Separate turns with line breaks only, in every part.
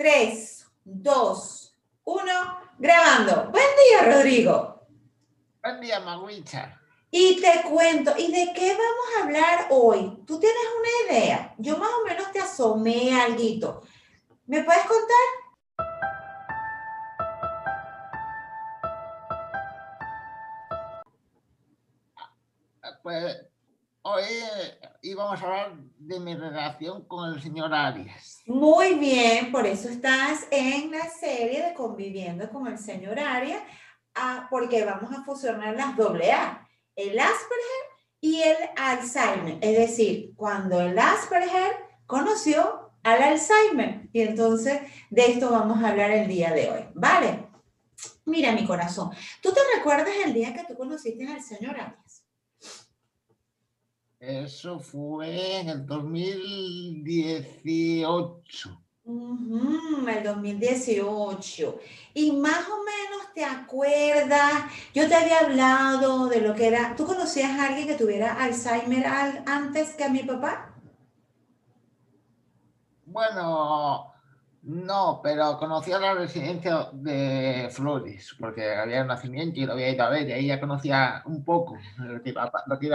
3, 2, 1, grabando. Buen día, Rodrigo.
Buen día, Maguicha.
Y te cuento, ¿y de qué vamos a hablar hoy? ¿Tú tienes una idea? Yo más o menos te asomé algo. ¿Me puedes contar?
Pues hoy íbamos a hablar de mi relación con el señor Arias.
Muy bien, por eso estás en la serie de Conviviendo con el señor Arias, ah, porque vamos a fusionar las doble A el Asperger y el Alzheimer. Es decir, cuando el Asperger conoció al Alzheimer. Y entonces de esto vamos a hablar el día de hoy. ¿Vale? Mira mi corazón. ¿Tú te recuerdas el día que tú conociste al señor Arias?
Eso fue en el 2018
el 2018. Y más o menos te acuerdas, yo te había hablado de lo que era, ¿tú conocías a alguien que tuviera Alzheimer antes que a mi papá?
Bueno, no, pero conocía la residencia de Flores, porque había nacimiento y lo había ido a ver, y ahí ya conocía un poco lo que, lo que,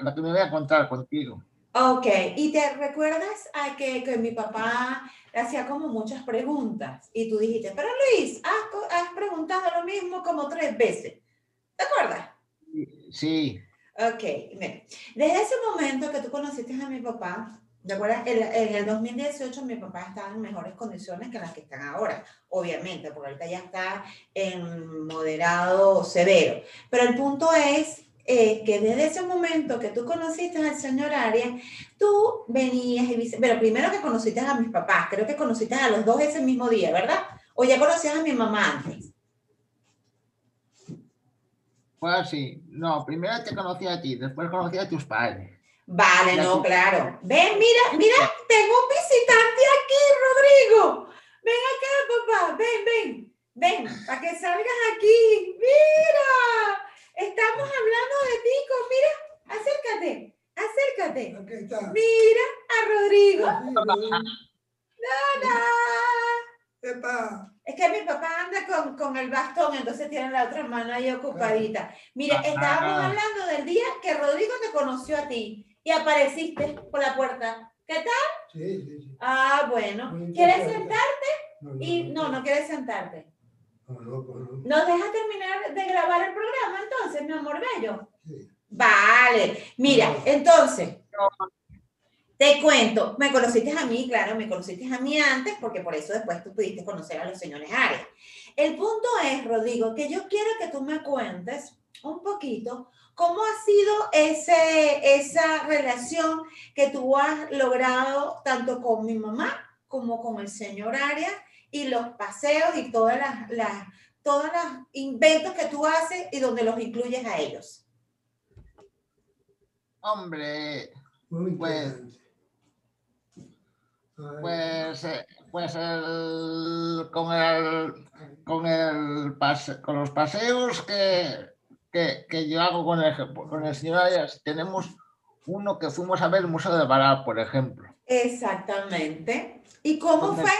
lo que me voy a contar contigo.
Ok, ¿y te recuerdas a que, que mi papá hacía como muchas preguntas y tú dijiste, pero Luis, has, has preguntado lo mismo como tres veces. ¿Te acuerdas?
Sí.
Ok, desde ese momento que tú conociste a mi papá, ¿de acuerdo? En, el 2018 mi papá estaba en mejores condiciones que las que están ahora, obviamente, porque ahorita ya está en moderado severo. Pero el punto es eh, que desde ese momento que tú conociste al señor Arias, tú venías y pero primero que conociste a mis papás, creo que conociste a los dos ese mismo día, ¿verdad? O ya conocías a mi mamá antes.
Pues así, no, primero te conocí a ti, después conocí a tus padres.
Vale, no, claro. Ven, mira, mira, tengo un visitante aquí, Rodrigo. Ven acá, papá, ven, ven, ven, para que salgas aquí. Mira. Estamos hablando de ti, mira, acércate, acércate. Mira a Rodrigo. Hola. Es que mi papá anda con, con, el bastón, entonces tiene la otra mano ahí ocupadita. Mira, estábamos hablando del día que Rodrigo te conoció a ti y apareciste por la puerta. ¿Qué tal?
Sí, sí, sí.
Ah, bueno. ¿Quieres sentarte? y no, no quieres sentarte. ¿Nos deja terminar de grabar el programa entonces, mi amor bello? Vale, mira, entonces, te cuento, me conociste a mí, claro, me conociste a mí antes, porque por eso después tú pudiste conocer a los señores Arias. El punto es, Rodrigo, que yo quiero que tú me cuentes un poquito cómo ha sido ese, esa relación que tú has logrado tanto con mi mamá como con el señor Arias y los paseos y todas las, las, todos los inventos que tú haces y donde los incluyes a ellos.
Hombre, pues, pues, eh, pues el, con el, con el con los paseos que, que, que, yo hago con el, con el señor Ayas, tenemos uno que fuimos a ver el Museo de Bará, por ejemplo.
Exactamente. ¿Y cómo fue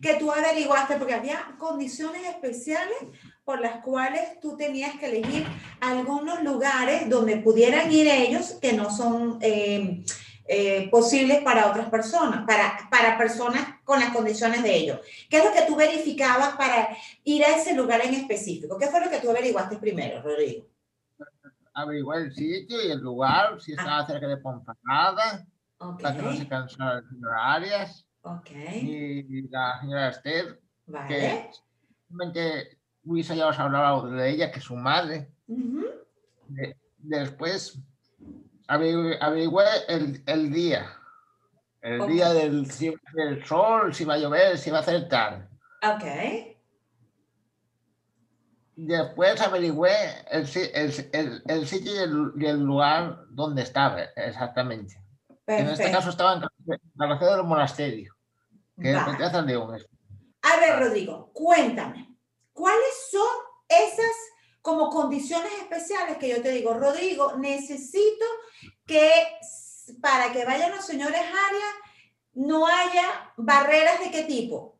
que tú averiguaste? Porque había condiciones especiales por las cuales tú tenías que elegir algunos lugares donde pudieran ir ellos que no son eh, eh, posibles para otras personas, para, para personas con las condiciones de ellos. ¿Qué es lo que tú verificabas para ir a ese lugar en específico? ¿Qué fue lo que tú averiguaste primero, Rodrigo?
Averiguar el sitio y el lugar, si estaba cerca de Ponferrada, para que no se cansaran las áreas. Y la señora Esther, que simplemente Luisa ya os ha hablado de ella, que es su madre. después averigüé el, el, día, el día del, del, sol, si va a llover, si va a hacer tal.
Ok.
Después averigüé el, el, el sitio y el, y el, lugar donde estaba exactamente. En este caso estaba en la región del monasterio, que es de León.
A ver, Rodrigo, cuéntame, ¿cuáles son esas como condiciones especiales que yo te digo, Rodrigo, necesito que para que vayan los señores Arias no haya barreras de qué tipo?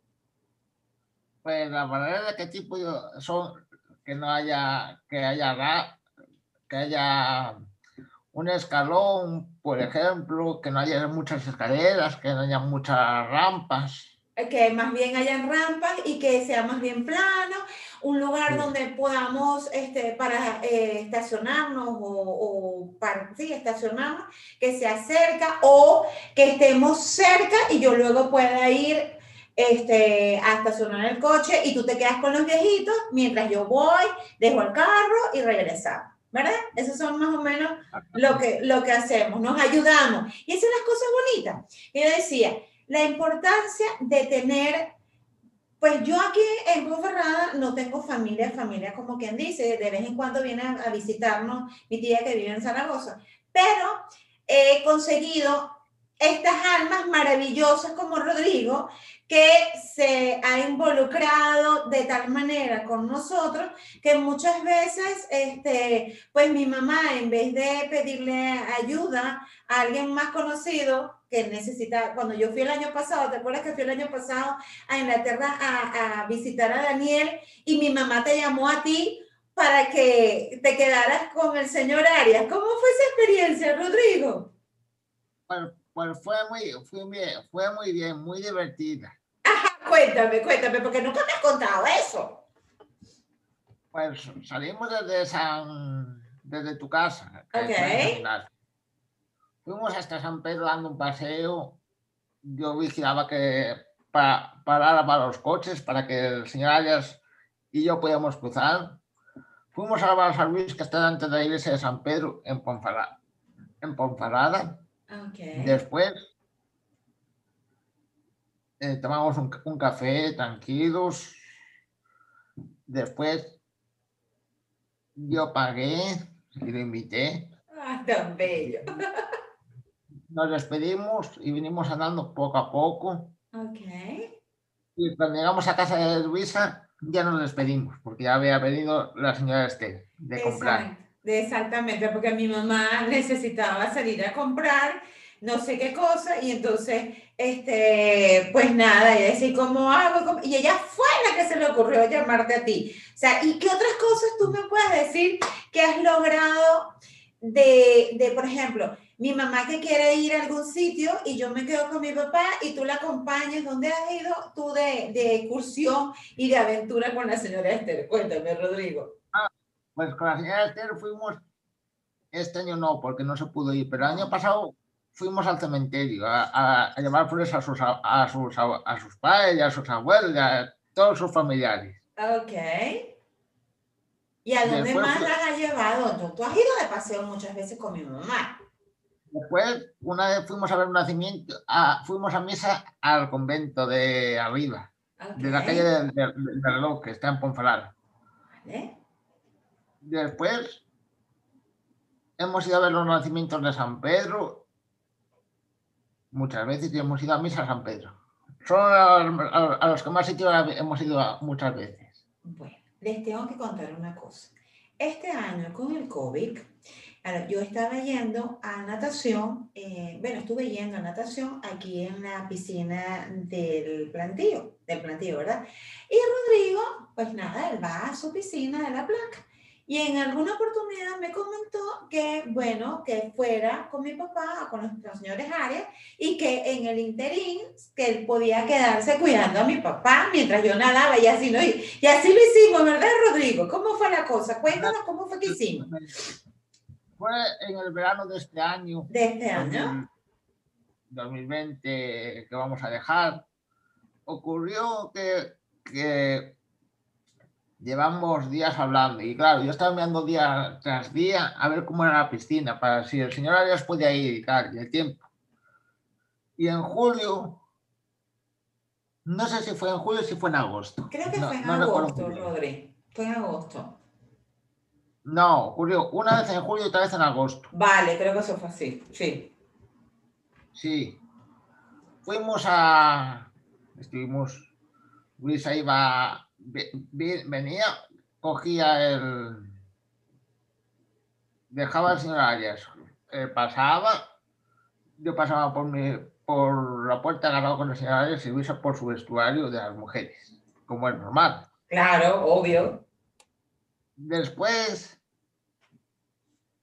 Pues la manera de qué tipo son que no haya, que haya, que haya un escalón, por ejemplo, que no haya muchas escaleras, que no haya muchas rampas.
Que más bien hayan rampas y que sea más bien plano, un lugar donde podamos este, para eh, estacionarnos o, o, para sí, estacionarnos, que sea cerca o que estemos cerca y yo luego pueda ir este, a estacionar el coche y tú te quedas con los viejitos mientras yo voy, dejo el carro y regresamos. ¿verdad? Esos son más o menos lo que, lo que hacemos, nos ayudamos. Y esas son las cosas bonitas. Yo decía, la importancia de tener, pues yo aquí en Ponferrada no tengo familia, familia como quien dice, de vez en cuando viene a, visitarnos mi tía que vive en Zaragoza, pero he conseguido estas almas maravillosas como Rodrigo, que se ha involucrado de tal manera con nosotros que muchas veces, este, pues mi mamá, en vez de pedirle ayuda a alguien más conocido que necesita, cuando yo fui el año pasado, ¿te acuerdas que fui el año pasado a Inglaterra a, a visitar a Daniel y mi mamá te llamó a ti para que te quedaras con el señor Arias? ¿Cómo fue esa experiencia, Rodrigo?
Bueno, pues fue muy, fue, bien, fue muy bien, muy divertida.
Cuéntame, cuéntame, porque nunca me has contado eso.
Pues salimos desde San, desde tu casa.
Ok.
Fuimos hasta San Pedro dando un paseo. Yo vigilaba que para, parara para los coches, para que el señor Arias y yo podíamos cruzar. Fuimos a la San Luis, que está delante de la iglesia de San Pedro, en Ponfarada. En Ponfarada.
Okay.
Después eh, tomamos un, un, café tranquilos. Después yo pagué y lo invité.
Ah, tan bello.
Nos despedimos y vinimos andando poco a poco.
Ok.
Y cuando llegamos a casa de Luisa, ya nos despedimos, porque ya había venido la señora Esther de comprar.
Exactamente, porque mi mamá necesitaba salir a comprar no sé qué cosa, y entonces, este, pues nada, ella decía, ¿cómo hago? Y ella fue la que se le ocurrió llamarte a ti. O sea, ¿y qué otras cosas tú me puedes decir que has logrado de, de, por ejemplo, mi mamá que quiere ir a algún sitio y yo me quedo con mi papá y tú la acompañas, ¿dónde has ido tú de, de excursión y de aventura con la señora Esther? Cuéntame, Rodrigo.
Pues con la señora Esther fuimos, este año no, porque no se pudo ir, pero el año pasado fuimos al cementerio a, a, llevar flores a sus, a, sus, a, sus padres, a sus abuelos, a todos sus familiares.
Ok. ¿Y a dónde más las has llevado? Tú has ido de paseo muchas veces con mi mamá.
Después, una vez fuimos a ver un nacimiento, a, fuimos a misa al convento de arriba, de la calle del de, de, reloj, que está en Ponferrada.
Vale.
Después, hemos ido a ver los nacimientos de San Pedro muchas veces y hemos ido a misa a San Pedro. Son a, a, los que más sitios hemos ido a, muchas veces.
Bueno, les tengo que contar una cosa. Este año con el COVID, yo estaba yendo a natación, eh, bueno, estuve yendo a natación aquí en la piscina del plantío, del plantío, ¿verdad? Y Rodrigo, pues nada, él va a su piscina de la placa. Y en alguna oportunidad me comentó que, bueno, que fuera con mi papá, con los, señores Arias, y que en el interín, que él podía quedarse cuidando a mi papá mientras yo nadaba, y así, y, y así lo hicimos, ¿verdad, Rodrigo? ¿Cómo fue la cosa? Cuéntanos cómo fue que hicimos.
Fue en el verano de este año.
¿De este año?
2020, que vamos a dejar. Ocurrió que, que llevamos días hablando y claro, yo estaba mirando día tras día a ver cómo era la piscina, para si el señor Arias podía ir y tal, y el tiempo. Y en julio, no sé si fue en julio o si fue en agosto.
Creo que no, fue en no agosto, Rodri. Fue en agosto.
No, ocurrió una vez en julio y otra vez en agosto.
Vale, creo que eso fue así, sí.
Sí. Fuimos a... Estuvimos... Luisa iba venía, cogía el... Dejaba al señor Arias, eh, pasaba, yo pasaba por, mi, por la puerta agarrado con el señor Arias y Luisa por su vestuario de las mujeres, como es normal.
Claro, obvio.
Después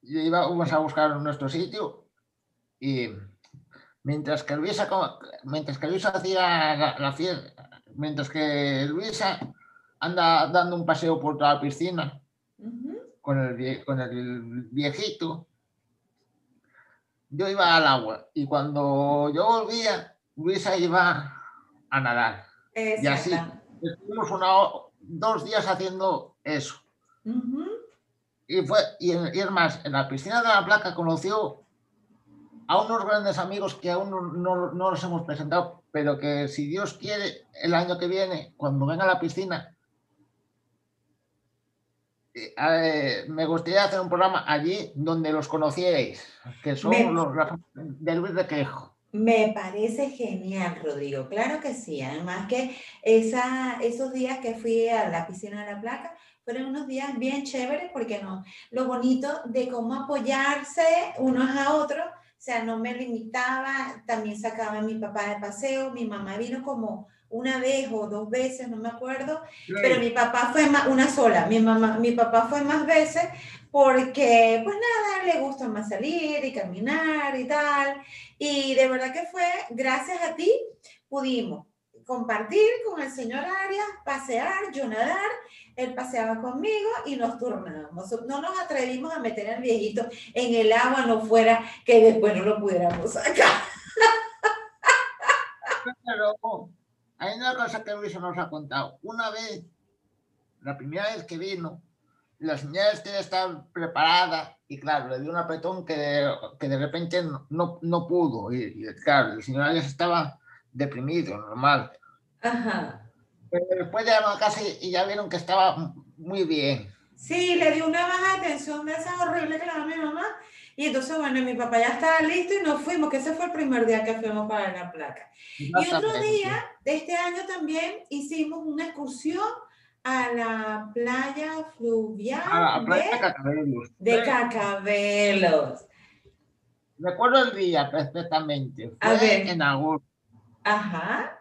íbamos a buscar nuestro sitio y mientras que Luisa, mientras que Luisa hacía la, fiesta, mientras que Luisa anda dando un paseo por toda la piscina con, el, con el viejito, yo iba al agua y cuando yo volvía, Luisa iba a nadar. Y así, estuvimos una, dos días haciendo eso. y, fue, y, es más, en la piscina de la placa conoció a unos grandes amigos que aún no, no, no los hemos presentado, pero que si Dios quiere, el año que viene, cuando venga a la piscina, eh, me gustaría hacer un programa allí donde los conocierais, que son los de Luis de Quejo.
Me parece genial, Rodrigo. Claro que sí. Además que esa, esos días que fui a la piscina de la placa fueron unos días bien chéveres porque no, lo bonito de cómo apoyarse unos a otros, o sea, no me limitaba, también sacaba a mi papá de paseo, mi mamá vino como una vez o dos veces, no me acuerdo, pero mi papá fue más, una sola, mi mamá, mi papá fue más veces porque, pues nada, le gusta más salir y caminar y tal, y de verdad que fue, gracias a ti, pudimos compartir con el señor Arias, pasear, yo nadar, él paseaba conmigo y nos turnábamos. No nos atrevimos a meter al viejito en el agua, no fuera que después no lo pudiéramos sacar.
Hay una cosa que Luis nos ha contado. Una vez, la primera vez que vino, la señora Esther estaba preparada y claro, le dio un apretón que de, que de repente no, no pudo. Y, claro, el señor Arias estaba deprimido, normal. Ajá. Pero después llegaron a casa y, ya vieron que estaba muy bien.
Sí, le dio una baja de tensión de esa horrible que le daba mi mamá y entonces, bueno, mi papá ya estaba listo y nos fuimos, que ese fue el primer día que fuimos para la placa. Y otro día de este año también hicimos una excursión a la playa fluvial a la playa de, Cacabelos. de Cacabelos.
Recuerdo el día perfectamente. Fue en agosto.
Ajá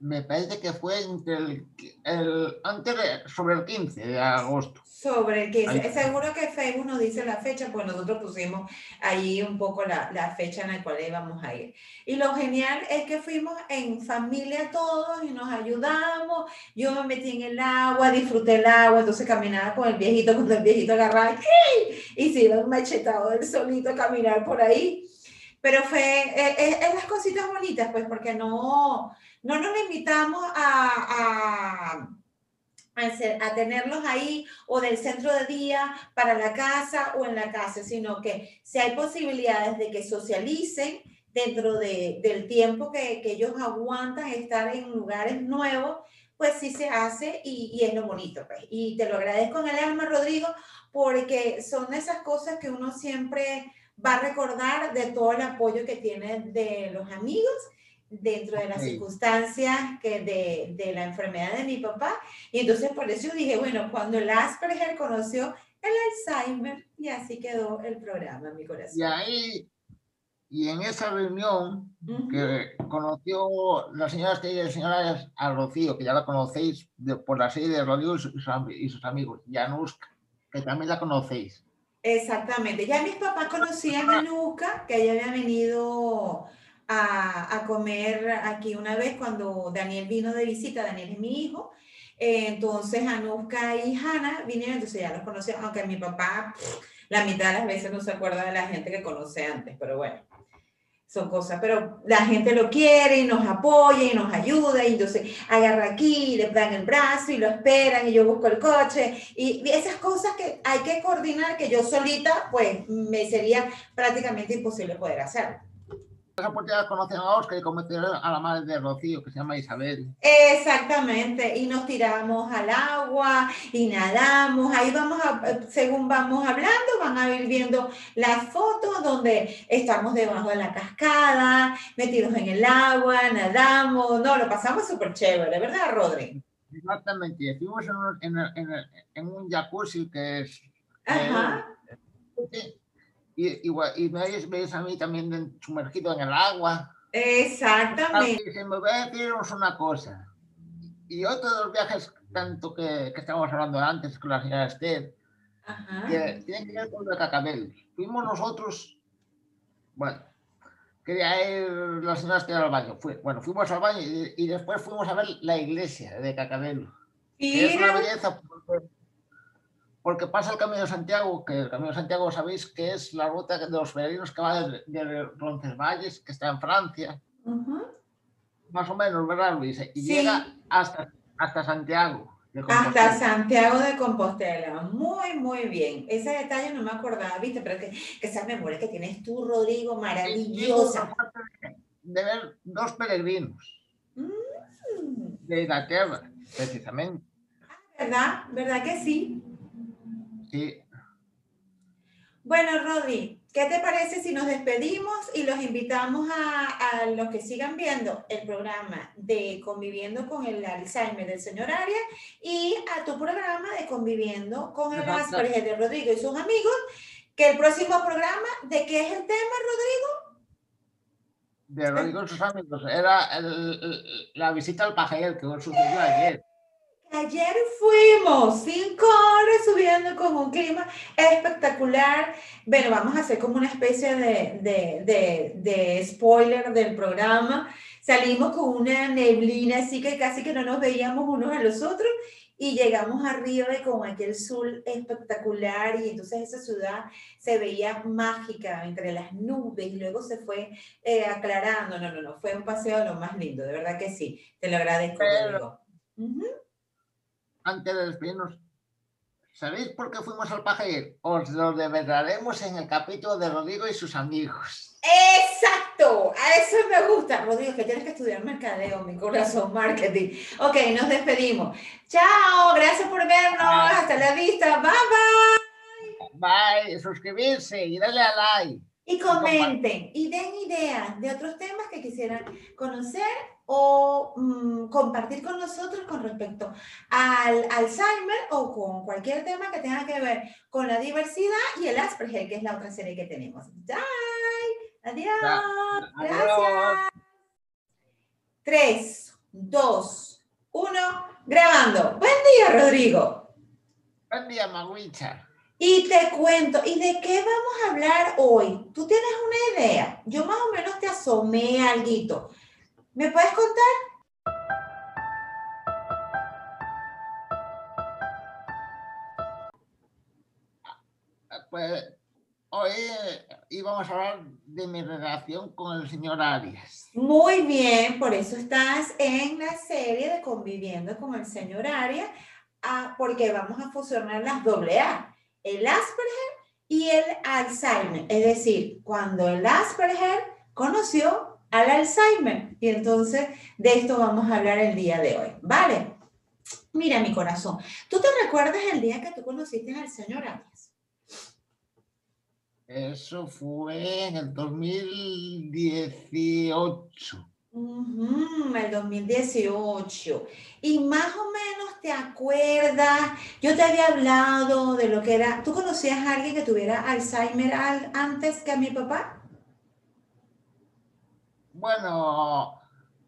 me parece que fue entre el, antes sobre el 15 de agosto.
Sobre el 15. Seguro que Facebook nos dice la fecha, pues nosotros pusimos ahí un poco la, la, fecha en la cual íbamos a ir. Y lo genial es que fuimos en familia todos y nos ayudamos. Yo me metí en el agua, disfruté el agua, entonces caminaba con el viejito, cuando el viejito agarraba y se iba machetado del solito a caminar por ahí. Pero fue, eh, eh, es las cositas bonitas, pues, porque no no nos limitamos a, a, a, tenerlos ahí o del centro de día para la casa o en la casa, sino que si hay posibilidades de que socialicen dentro de, del tiempo que, que, ellos aguantan estar en lugares nuevos, pues sí se hace y, y es lo bonito. Pues. Y te lo agradezco en el alma, Rodrigo, porque son esas cosas que uno siempre va a recordar de todo el apoyo que tiene de los amigos dentro de las circunstancias que de, de, la enfermedad de mi papá. Y entonces por eso dije, bueno, cuando el Asperger conoció el Alzheimer, y así quedó el programa, mi corazón.
Y ahí, y en esa reunión que conoció la señora Estella y la señora Rocío, que ya la conocéis por la serie de Rodrigo y sus, y sus amigos, Januska, que también la conocéis.
Exactamente, ya mis papás conocían a Nuska, que ella había venido a, comer aquí una vez cuando Daniel vino de visita, Daniel es mi hijo, eh, entonces Anuska y Hanna vinieron, entonces ya los conocía, aunque mi papá la mitad de las veces no se acuerda de la gente que conoce antes, pero bueno, son cosas, pero la gente lo quiere y nos apoya y nos ayuda y entonces agarra aquí, le dan el brazo y lo esperan y yo busco el coche y, y esas cosas que hay que coordinar que yo solita pues me sería prácticamente imposible poder hacer
esa oportunidad conocen a Oscar y conocieron a la madre de Rocío, que se llama Isabel.
Exactamente, y nos tiramos al agua y nadamos, ahí vamos a, según vamos hablando, van a ir viendo las fotos donde estamos debajo de la cascada, metidos en el agua, nadamos, no, lo pasamos súper chévere, ¿verdad, Rodri?
Exactamente, estuvimos en un, en, en, un jacuzzi que es... Ajá. Y, y, me veis, a mí también sumergido en el agua.
Exactamente.
me voy a deciros una cosa. y otro de los viajes, tanto que, que estábamos hablando antes con la señora Esther, que tiene que ver con el Cacabel. Fuimos nosotros, bueno, quería ir la señora Esther al baño. Fue, bueno, fuimos al baño y, después fuimos a ver la iglesia de Cacabel. Y es una belleza porque, pasa el Camino de Santiago, que el Camino de Santiago sabéis que es la ruta de los peregrinos que va de, de Roncesvalles, que está en Francia. Más o menos, ¿verdad, Luis? Y llega hasta, hasta Santiago.
Hasta Santiago de Compostela. Muy, muy bien. Ese detalle no me acordaba, ¿viste? Pero que, que esa memoria que tienes tú, Rodrigo, maravillosa.
De ver dos peregrinos mm. de Inglaterra, precisamente.
¿Verdad? ¿Verdad que sí? Bueno, Rodri, ¿qué te parece si nos despedimos y los invitamos a, los que sigan viendo el programa de Conviviendo con el Alzheimer del señor Arias y a tu programa de Conviviendo con el Asperger de Rodrigo y sus amigos? Que el próximo programa, ¿de qué es el tema, Rodrigo?
De Rodrigo y sus amigos. Era la visita al pajel que sucedió ayer.
Ayer fuimos cinco horas subiendo con un clima espectacular. Bueno, vamos a hacer como una especie de, de, de, de, spoiler del programa. Salimos con una neblina, así que casi que no nos veíamos unos a los otros y llegamos arriba con aquel sol espectacular y entonces esa ciudad se veía mágica entre las nubes y luego se fue eh, aclarando. No, no, no, fue un paseo lo más lindo, de verdad que sí. Te lo agradezco. Pero,
antes de despedirnos, ¿sabéis por qué fuimos al paje? Os lo develaremos en el capítulo de Rodrigo y sus amigos.
Exacto, a eso me gusta. Rodrigo, que tienes que estudiar mercadeo, mi corazón, marketing. Ok, nos despedimos. Chao, gracias por vernos. Hasta la vista. Bye,
bye. Bye, suscribirse y darle a like.
Y comenten y den ideas de otros temas que quisieran conocer o mm, compartir con nosotros con respecto al Alzheimer o con cualquier tema que tenga que ver con la diversidad y el Asperger, que es la otra serie que tenemos. Bye. Adiós. Gracias. Tres, dos, uno, grabando. Buen día, Rodrigo.
Buen día, Maguicha.
Y te cuento, ¿y de qué vamos a hablar hoy? ¿Tú tienes una idea? Yo más o menos te asomé algo. ¿Me puedes contar?
Pues hoy íbamos a hablar de mi relación con el señor Arias.
Muy bien, por eso estás en la serie de Conviviendo con el señor Arias, ah, porque vamos a fusionar las doble A, el Asperger y el Alzheimer. Es decir, cuando el Asperger conoció al Alzheimer. Y entonces de esto vamos a hablar el día de hoy, ¿vale? Mira mi corazón, ¿tú te recuerdas el día que tú conociste al señor Arias?
Eso fue en el 2018.
el 2018. Y más o menos te acuerdas, yo te había hablado de lo que era, ¿tú conocías a alguien que tuviera Alzheimer antes que a mi papá?
Bueno,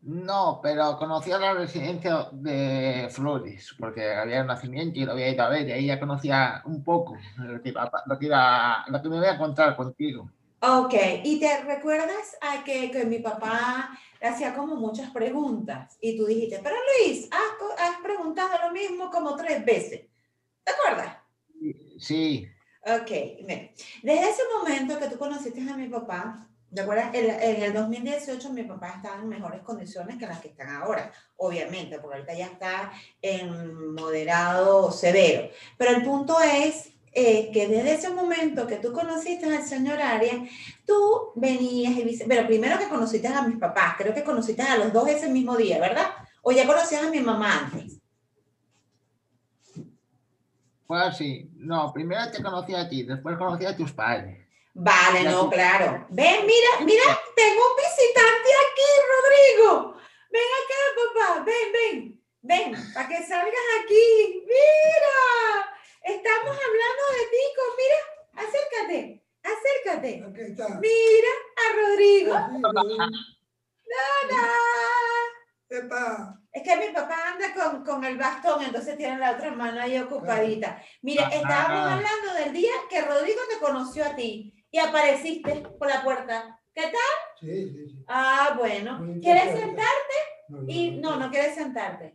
no, pero conocía la residencia de Flores, porque había nacimiento y lo había ido a ver, y ahí ya conocía un poco lo que, iba, lo que, lo que me voy a contar contigo.
Ok, ¿y te recuerdas a que, que mi papá hacía como muchas preguntas? Y tú dijiste, pero Luis, has, has preguntado lo mismo como tres veces. ¿Te acuerdas?
Sí.
Ok, desde ese momento que tú conociste a mi papá, ¿De acuerdo? En, el 2018 mi papá estaba en mejores condiciones que las que están ahora, obviamente, porque ahorita ya está en moderado severo. Pero el punto es eh, que desde ese momento que tú conociste al señor Arias, tú venías y pero primero que conociste a mis papás, creo que conociste a los dos ese mismo día, ¿verdad? O ya conocías a mi mamá antes.
Pues así, no, primero te conocí a ti, después conocí a tus padres.
Vale, no, claro. Ven, mira, mira, tengo un visitante aquí, Rodrigo. Ven acá, papá, ven, ven, ven, para que salgas aquí. Mira, estamos hablando de ti, mira, acércate, acércate. Mira a Rodrigo. Hola. Es que mi papá anda con, con, el bastón, entonces tiene la otra mano ahí ocupadita. Mire, estábamos hablando del día que Rodrigo te conoció a ti y apareciste por la puerta. ¿Qué tal?
Sí, sí, sí.
Ah, bueno. ¿Quieres sentarte? No, y no, no quieres sentarte.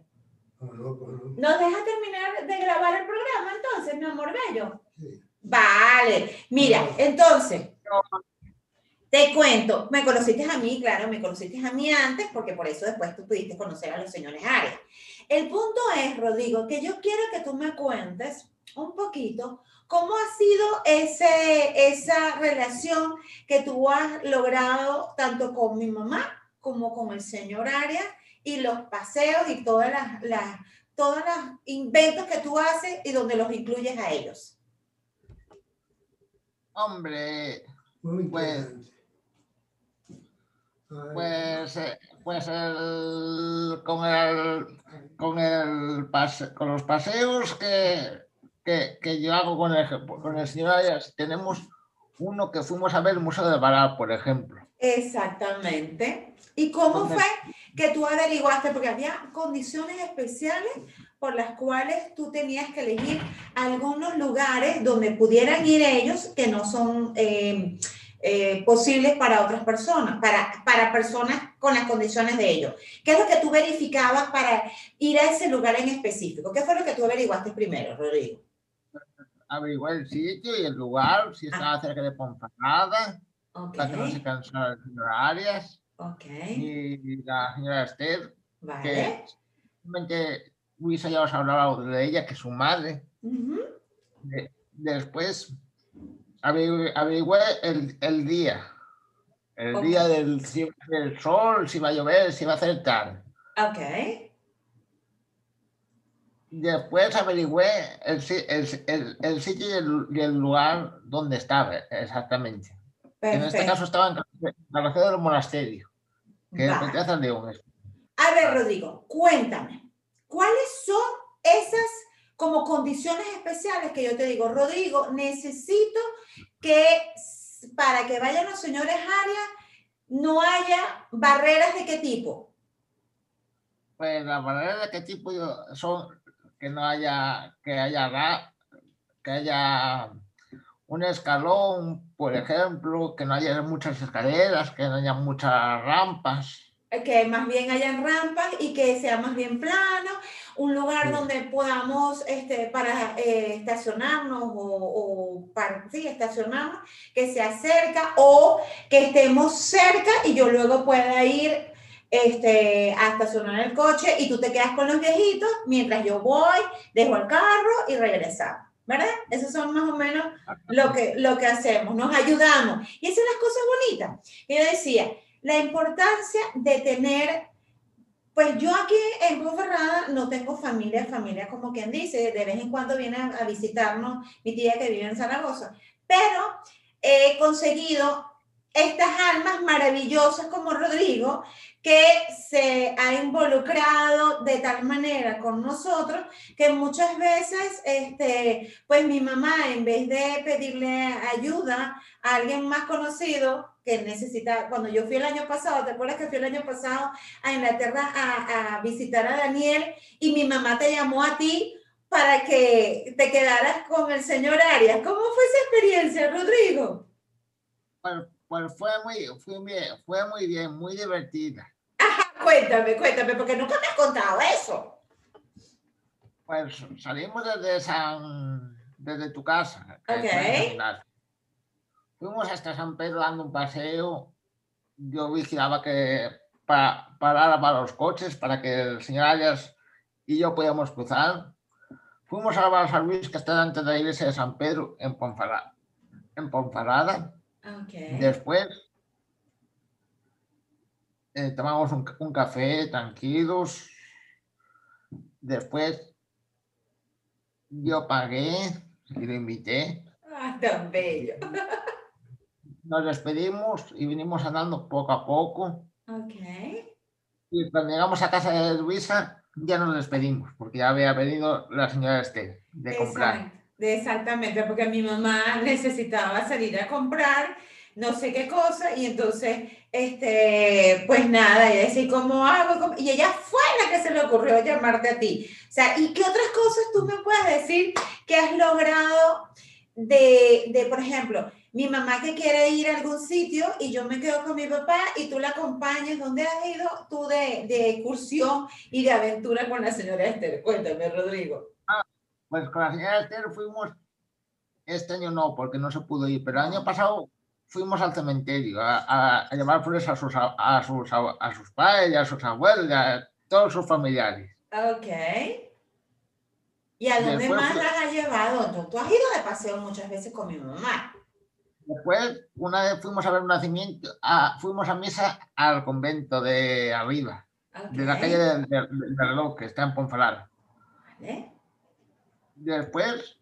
No, no, pues no.
¿Nos deja terminar de grabar el programa entonces, mi amor bello? Sí. Vale. Mira, entonces, te cuento, me conociste a mí, claro, me conociste a mí antes, porque por eso después tú pudiste conocer a los señores Arias. El punto es, Rodrigo, que yo quiero que tú me cuentes un poquito cómo ha sido ese, esa relación que tú has logrado tanto con mi mamá como con el señor Arias y los paseos y todas las, las, todos los inventos que tú haces y donde los incluyes a ellos.
Hombre, pues pues, eh, pues el, con, el, con, el con los paseos que, que, que, yo hago con el, con el señor Ayas, tenemos uno que fuimos a ver el Museo de Bará, por ejemplo.
Exactamente. ¿Y cómo fue que tú averiguaste? Porque había condiciones especiales por las cuales tú tenías que elegir algunos lugares donde pudieran ir ellos que no son... Eh, eh, posibles para otras personas, para, para personas con las condiciones de ellos. ¿Qué es lo que tú verificabas para ir a ese lugar en específico? ¿Qué fue lo que tú averiguaste primero, Rodrigo?
Averiguar el sitio y el lugar, si estaba cerca de Ponferrada, para que no se cansaran las horarias. Y la señora Esther,
vale.
que simplemente Luisa ya os ha hablado de ella, que es su madre. después averigüé el, el día. El día del, del, sol, si va a llover, si va a hacer tal.
Ok.
Después averigüé el, el, el sitio y el, lugar donde estaba exactamente. En este caso estaba en la región del monasterio, que es de León.
A ver, Rodrigo, cuéntame, ¿cuáles son esas como condiciones especiales que yo te digo, Rodrigo, necesito que para que vayan los señores Arias no haya barreras de qué tipo.
Pues las barreras de qué tipo son que no haya, que haya, que haya un escalón, por ejemplo, que no haya muchas escaleras, que no haya muchas rampas.
Que más bien hayan rampas y que sea más bien plano, un lugar donde podamos este, para eh, estacionarnos o, para sí, estacionarnos, que sea cerca o que estemos cerca y yo luego pueda ir este, a estacionar el coche y tú te quedas con los viejitos mientras yo voy, dejo el carro y regresamos. ¿Verdad? Esos son más o menos lo que, lo que hacemos, nos ayudamos. Y esas son las cosas bonitas. Yo decía, la importancia de tener, pues yo aquí en Ponferrada no tengo familia, familia como quien dice, de vez en cuando viene a, visitarnos mi tía que vive en Zaragoza, pero he conseguido estas almas maravillosas como Rodrigo, que se ha involucrado de tal manera con nosotros que muchas veces, este, pues mi mamá, en vez de pedirle ayuda a alguien más conocido, que necesita, cuando yo fui el año pasado, ¿te acuerdas que fui el año pasado a Inglaterra a, visitar a Daniel y mi mamá te llamó a ti para que te quedaras con el señor Arias? ¿Cómo fue esa experiencia, Rodrigo?
Bueno, pues fue muy, fue, bien, fue muy bien, muy divertida.
Cuéntame, cuéntame, porque nunca me has contado eso.
Pues salimos desde San, desde tu casa.
Ok.
Fuimos hasta San Pedro dando un paseo. Yo vigilaba que para, parara para los coches, para que el señor Arias y yo podíamos cruzar. Fuimos a la San Luis, que está delante de la iglesia de San Pedro, en Ponfarada. En Ponfarada. Después eh, tomamos un, un, café tranquilos. Después yo pagué y lo invité.
Ah, tan bello.
nos despedimos y vinimos andando poco a poco.
Ok.
Y cuando llegamos a casa de Luisa, ya nos despedimos, porque ya había venido la señora Esther de comprar.
Exactamente, porque mi mamá necesitaba salir a comprar no sé qué cosa, y entonces, este, pues nada, ella decía, ¿cómo hago? Y ella fue la que se le ocurrió llamarte a ti. O sea, ¿y qué otras cosas tú me puedes decir que has logrado de, de, por ejemplo, mi mamá que quiere ir a algún sitio y yo me quedo con mi papá y tú la acompañas, ¿dónde has ido tú de, de excursión y de aventura con la señora Esther? Cuéntame, Rodrigo.
Ah, pues con la señora Esther fuimos, este año no, porque no se pudo ir, pero el año pasado fuimos al cementerio a, a, llevar flores a sus, a, sus, a, sus padres, a sus abuelos, a todos sus familiares.
Ok. ¿Y a dónde más las has llevado? Tú has ido de paseo muchas veces con mi mamá.
Después, una vez fuimos a ver un nacimiento, fuimos a misa al convento de arriba, de la calle del de, reloj, que está en Ponferrada. Vale. Después,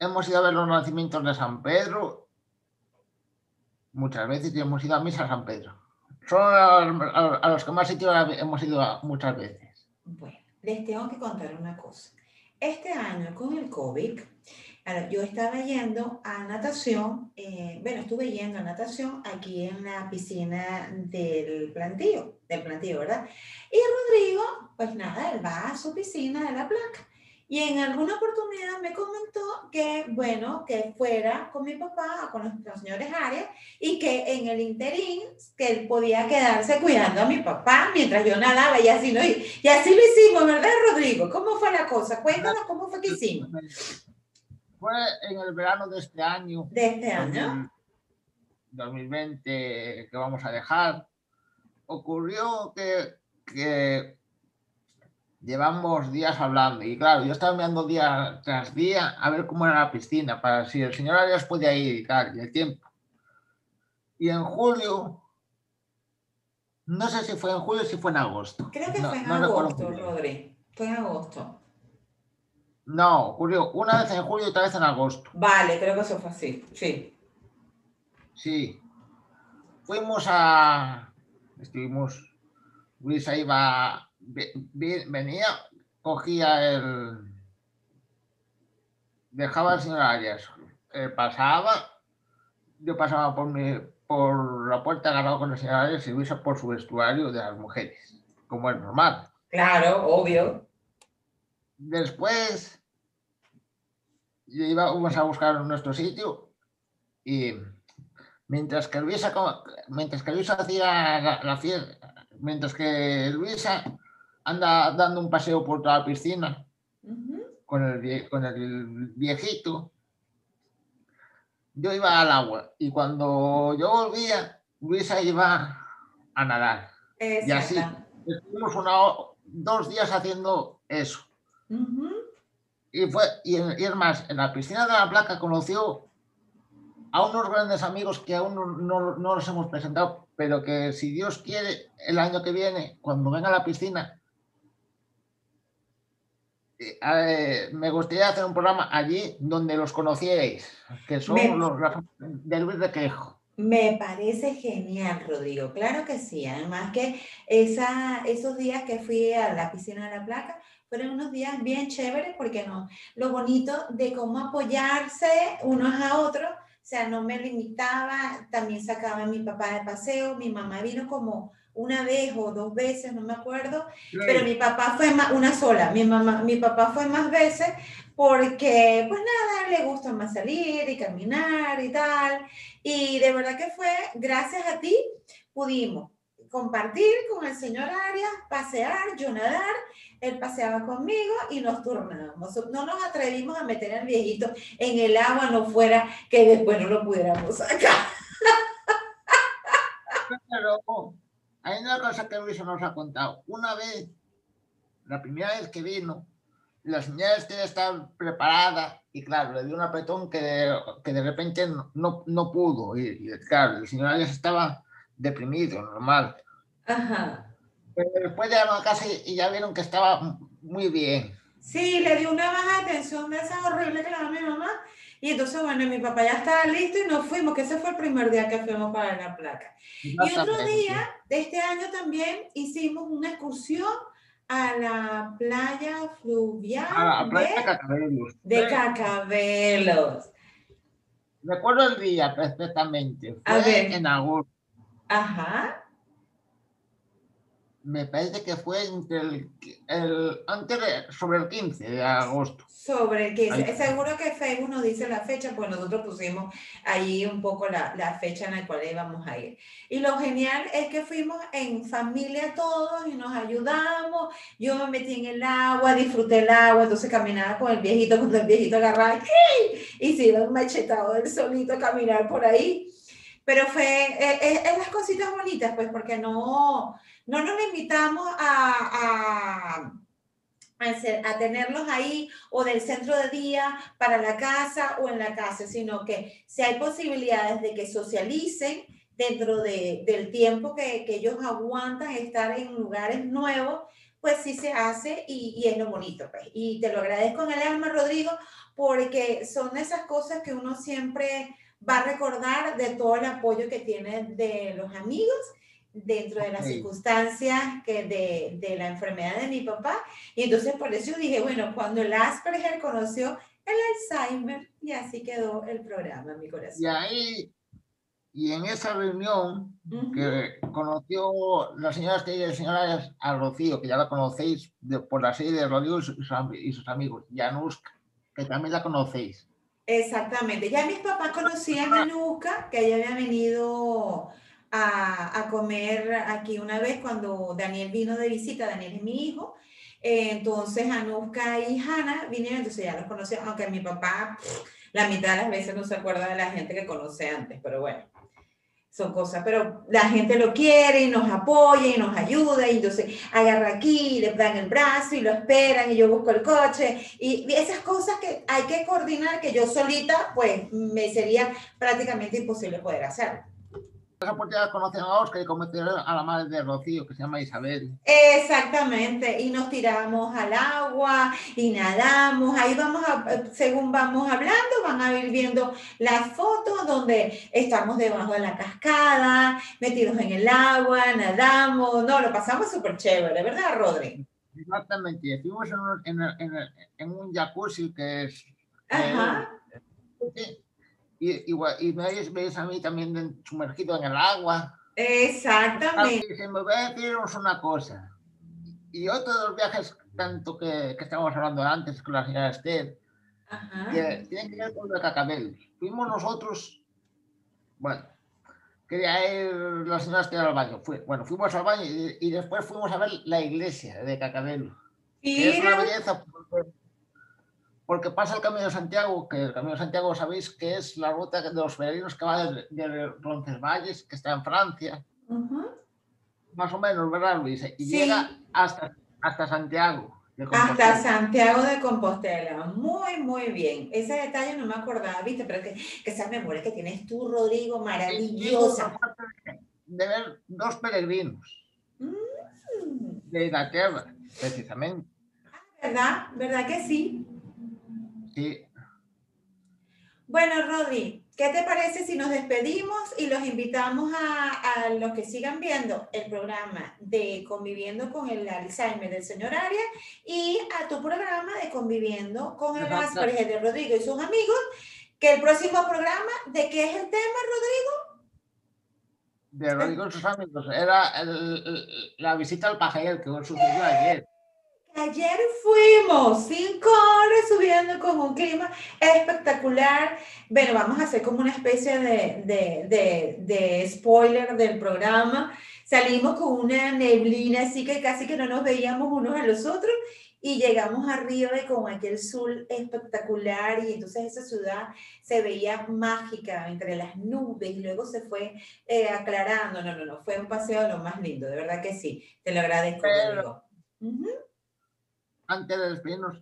hemos ido a ver los nacimientos de San Pedro muchas veces y hemos ido a misa a San Pedro. Son a, los que más hemos ido muchas veces.
Bueno, les tengo que contar una cosa. Este año con el COVID, yo estaba yendo a natación, eh, bueno, estuve yendo a natación aquí en la piscina del plantío, del plantío, ¿verdad? Y Rodrigo, pues nada, él va a su piscina de la placa. Y en alguna oportunidad me comentó que, bueno, que fuera con mi papá, con los, señores Arias, y que en el interín, que él podía quedarse cuidando a mi papá mientras yo nadaba, y así, y, y así lo hicimos, ¿verdad, Rodrigo? ¿Cómo fue la cosa? Cuéntanos cómo fue que hicimos.
Fue en el verano de este año.
¿De este año?
2020, que vamos a dejar. Ocurrió que, que llevamos días hablando y claro, yo estaba mirando día tras día a ver cómo era la piscina, para si el señor Arias podía ir y, y el tiempo. Y en julio, no sé si fue en julio o si fue en agosto.
Creo que fue en agosto, Rodri. Fue en agosto.
No, ocurrió una vez en julio y otra vez en agosto.
Vale, creo que eso fue así, sí.
Sí. Fuimos a... Estuvimos... Luisa iba venía, cogía el... Dejaba al señor Arias, eh, pasaba, yo pasaba por, mi, por la puerta agarrado con el señor Arias y Luisa por su vestuario de las mujeres, como es normal.
Claro, obvio.
Después íbamos a buscar nuestro sitio y mientras que Luisa, mientras que Luisa hacía la fiesta, mientras que Luisa anda dando un paseo por toda la piscina con, el, con el viejito. Yo iba al agua y cuando yo volvía, Luisa iba a nadar. Y así, estuvimos una, dos días haciendo eso. y, fue, y, es más, en la piscina de la placa conoció a unos grandes amigos que aún no, no, no, los hemos presentado, pero que si Dios quiere, el año que viene, cuando venga a la piscina, eh, me gustaría hacer un programa allí donde los conocierais, que son los de Luis de Quejo.
Me parece genial, Rodrigo. Claro que sí. Además que esa, esos días que fui a la piscina de la placa fueron unos días bien chéveres porque no, lo bonito de cómo apoyarse unos a otros, o sea, no me limitaba, también sacaba a mi papá de paseo, mi mamá vino como una vez o dos veces, no me acuerdo, pero mi papá fue más, una sola, mi mamá, mi papá fue más veces porque, pues nada, le gusta más salir y caminar y tal, y de verdad que fue, gracias a ti, pudimos compartir con el señor Arias, pasear, yo nadar, él paseaba conmigo y nos turnábamos. No nos atrevimos a meter al viejito en el agua, no fuera que después no lo pudiéramos sacar.
Hay una cosa que Luis nos ha contado. Una vez, la primera vez que vino, la señora Esther estaba preparada y claro, le dio un apretón que de, que de repente no, no pudo. Y, claro, el señor Arias estaba deprimido, normal. Ajá. Pero después llegaron a casa y, ya vieron que estaba muy bien.
Sí, le dio una baja de tensión de esa horrible que le da mi mamá y entonces, bueno, mi papá ya estaba listo y nos fuimos, que ese fue el primer día que fuimos para la placa. Y otro día de este año también hicimos una excursión a la playa fluvial
a la playa de, Cacabelos.
de Cacabelos.
recuerdo el día perfectamente. Fue en agosto.
Ajá
me parece que fue entre el, antes sobre el 15 de agosto.
Sobre el 15. Seguro que Facebook nos dice la fecha, pues nosotros pusimos ahí un poco la, la, fecha en la cual íbamos a ir. Y lo genial es que fuimos en familia todos y nos ayudamos. Yo me metí en el agua, disfruté el agua, entonces caminaba con el viejito, cuando el viejito agarraba y se iba un machetado del solito a caminar por ahí. Pero fue, eh, eh, es las cositas bonitas, pues, porque no no nos limitamos a, a a tenerlos ahí o del centro de día para la casa o en la casa, sino que si hay posibilidades de que socialicen dentro de, del tiempo que, que, ellos aguantan estar en lugares nuevos, pues sí se hace y, y, es lo bonito. Pues. Y te lo agradezco en el alma, Rodrigo, porque son esas cosas que uno siempre va a recordar de todo el apoyo que tiene de los amigos dentro de las circunstancias que de, de, la enfermedad de mi papá. Y entonces por eso dije, bueno, cuando el Asperger conoció el Alzheimer, y así quedó el programa mi corazón.
Y ahí, y en esa reunión que conoció la señora y la señora a Rocío, que ya la conocéis por la serie de Rodrigo y sus, y sus amigos, y Anuska, que también la conocéis.
Exactamente, ya mis papás conocían a Anuska, que ella había venido a, comer aquí una vez cuando Daniel vino de visita, Daniel es mi hijo, eh, entonces Anuska y Hanna vinieron, entonces ya los conocía, aunque mi papá la mitad de las veces no se acuerda de la gente que conoce antes, pero bueno, son cosas, pero la gente lo quiere y nos apoya y nos ayuda y entonces agarra aquí, le dan el brazo y lo esperan y yo busco el coche y esas cosas que hay que coordinar que yo solita pues me sería prácticamente imposible poder hacer
esa oportunidad conocen a Oscar y conocieron a la madre de Rocío, que se llama Isabel.
Exactamente, y nos tiramos al agua y nadamos, ahí vamos a, según vamos hablando, van a ir viendo las fotos donde estamos debajo de la cascada, metidos en el agua, nadamos, no, lo pasamos súper chévere, ¿verdad, Rodri?
Exactamente, estuvimos en un, en, en, un jacuzzi que es... Ajá. Eh, y, y, me veis, a mí también sumergido en el agua.
Exactamente.
se me va a deciros una cosa. Y otro de los viajes, tanto que, que estábamos hablando antes con la señora Esther, que tienen que ver con el Cacabel. Fuimos nosotros, bueno, quería ir la señora Esther al baño. Fue, bueno, fuimos al baño y, y, después fuimos a ver la iglesia de Cacabel. Que es una belleza porque pasa el Camino de Santiago, que el Camino de Santiago sabéis que es la ruta de los peregrinos que va de, de Roncesvalles, que está en Francia, más o menos, ¿verdad, Luis? Y llega hasta, hasta Santiago.
hasta Santiago de Compostela. Muy, muy bien. Ese detalle no me acordaba, ¿viste? Pero que, que esa memoria que tienes tú, Rodrigo, maravillosa.
De ver dos peregrinos mm. de Inglaterra, precisamente.
Ah, ¿Verdad? ¿Verdad que sí? Bueno, Rodri, ¿qué te parece si nos despedimos y los invitamos a, los que sigan viendo el programa de Conviviendo con el Alzheimer del señor Arias y a tu programa de Conviviendo con el Asperger de Rodrigo y sus amigos? Que el próximo programa, ¿de qué es el tema, Rodrigo?
De Rodrigo y sus amigos. Era la visita al pajero que sucedió ayer.
Ayer fuimos cinco horas subiendo con un clima espectacular. Bueno, vamos a hacer como una especie de, de, de, de, spoiler del programa. Salimos con una neblina, así que casi que no nos veíamos unos a los otros y llegamos arriba con aquel sol espectacular y entonces esa ciudad se veía mágica entre las nubes y luego se fue eh, aclarando. No, no, no, fue un paseo lo más lindo, de verdad que sí. Te lo agradezco. Pero,
antes de despedirnos,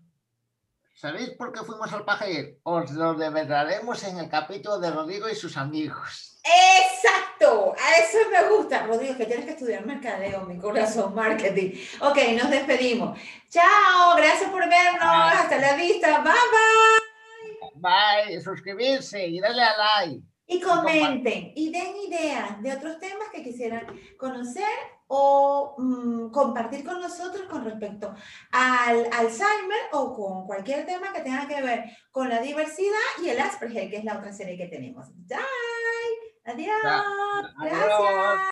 ¿sabéis por qué fuimos al paje? Os lo develaremos en el capítulo de Rodrigo y sus amigos.
Exacto, a eso me gusta. Rodrigo, que tienes que estudiar mercadeo, mi corazón, marketing. Ok, nos despedimos. Chao, gracias por vernos. Hasta la vista. Bye, bye.
Bye, suscribirse y darle a like.
Y comenten y den ideas de otros temas que quisieran conocer o mm, compartir con nosotros con respecto al Alzheimer o con cualquier tema que tenga que ver con la diversidad y el Asperger, que es la otra serie que tenemos. Bye. Adiós. Gracias.